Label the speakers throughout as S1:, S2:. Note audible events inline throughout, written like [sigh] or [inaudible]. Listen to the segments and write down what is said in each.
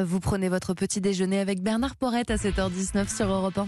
S1: Vous prenez votre petit déjeuner avec Bernard Porrette à 7h19 sur Europe 1.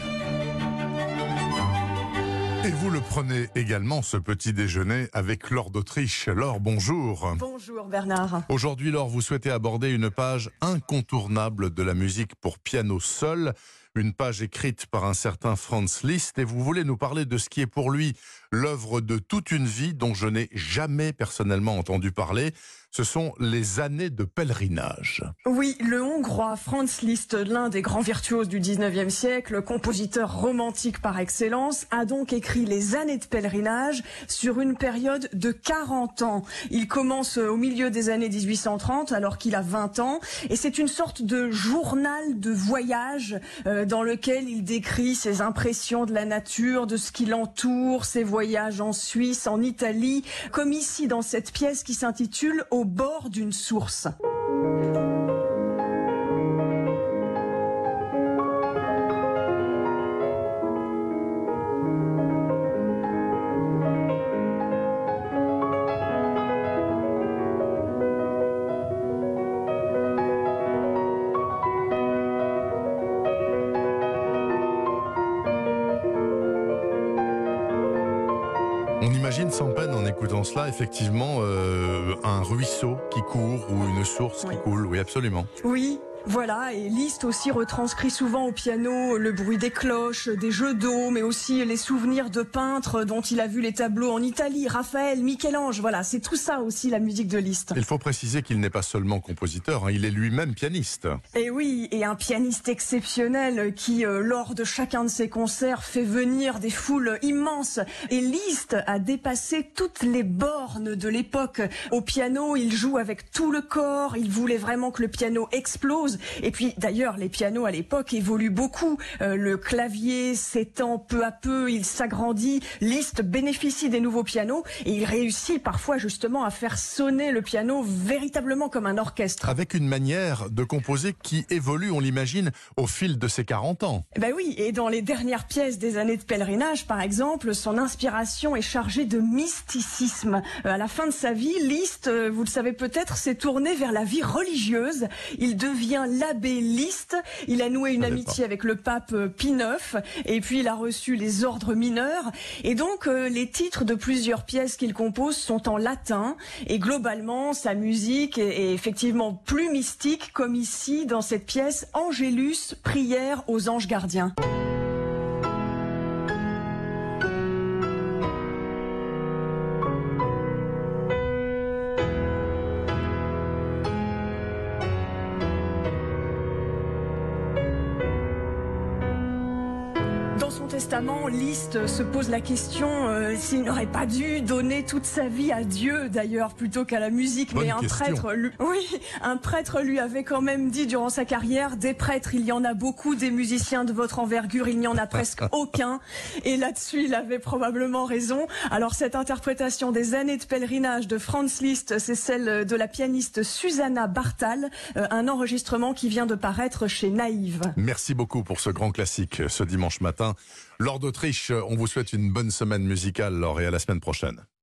S2: Et vous le prenez également, ce petit déjeuner, avec Laure d'Autriche. Laure, bonjour.
S3: Bonjour Bernard.
S2: Aujourd'hui, Laure, vous souhaitez aborder une page incontournable de la musique pour piano seul, une page écrite par un certain Franz Liszt, et vous voulez nous parler de ce qui est pour lui l'œuvre de toute une vie dont je n'ai jamais personnellement entendu parler. Ce sont les années de pèlerinage.
S3: Oui, le Hongrois Franz Liszt, l'un des grands virtuoses du 19e siècle, compositeur romantique par excellence, a donc écrit les années de pèlerinage sur une période de 40 ans. Il commence au milieu des années 1830 alors qu'il a 20 ans et c'est une sorte de journal de voyage euh, dans lequel il décrit ses impressions de la nature, de ce qui l'entoure, ses voyages en Suisse, en Italie, comme ici dans cette pièce qui s'intitule bord d'une source.
S2: On imagine sans peine en écoutant cela, effectivement, euh, un ruisseau qui court ou une source
S3: Oui.
S2: qui coule. Oui, absolument.
S3: Oui, voilà, et Liszt aussi retranscrit souvent au piano le bruit des cloches, des jeux d'eau, mais aussi les souvenirs de peintres dont il a vu les tableaux en Italie, Raphaël, Michel-Ange, voilà, c'est tout ça aussi la musique de Liszt.
S2: Il faut préciser qu'il n'est pas seulement compositeur, hein, il est lui-même pianiste.
S3: Et oui, et un pianiste exceptionnel qui, euh, lors de chacun de ses concerts, fait venir des foules immenses. Et Liszt a dépassé toutes les bornes de l'époque. Au piano, il joue avec tout le corps, il voulait vraiment que le piano explose. Et puis, d'ailleurs, les pianos à l'époque évoluent beaucoup. Euh, le clavier s'étend peu à peu, il s'agrandit. Liszt bénéficie des nouveaux pianos et il réussit parfois justement à faire sonner le piano véritablement comme un orchestre.
S2: Avec une manière de composer qui évolue, on l'imagine, au fil de ses 40 ans.
S3: Ben oui, et dans les dernières pièces des années de pèlerinage, par exemple, son inspiration est chargée de mysticisme. Euh, à la fin de sa vie, Liszt, euh, vous le savez peut-être, s'est tourné vers la vie religieuse. Il devient l'abbé Liszt. Il a noué une
S2: savais
S3: amitié avec le pape euh, Pie IX, et puis il a reçu les ordres mineurs. Et donc, euh, les titres de plusieurs pièces qu'il compose sont en latin. Et globalement, sa musique est, est effectivement plus mystique, comme ici dans cette pièce Angélus, prière aux anges gardiens. Son testament, Liszt se pose la question euh, s'il n'aurait pas dû donner toute sa vie à Dieu, d'ailleurs, plutôt qu'à la musique.
S2: Bonne
S3: Mais un
S2: question.
S3: prêtre, lui, [laughs] oui, un prêtre lui avait quand même dit durant sa carrière des prêtres, il y en a beaucoup, des musiciens de votre envergure, il n'y en a presque [laughs] aucun. Et là-dessus, il avait probablement raison. Alors cette interprétation des années de pèlerinage de Franz Liszt, c'est celle de la pianiste Susanna Bartal, euh, un enregistrement qui vient de paraître chez Naïve.
S2: Merci beaucoup pour ce grand classique ce dimanche matin. Laure d'Autriche, on vous souhaite une bonne semaine musicale, Laure, et à la semaine prochaine.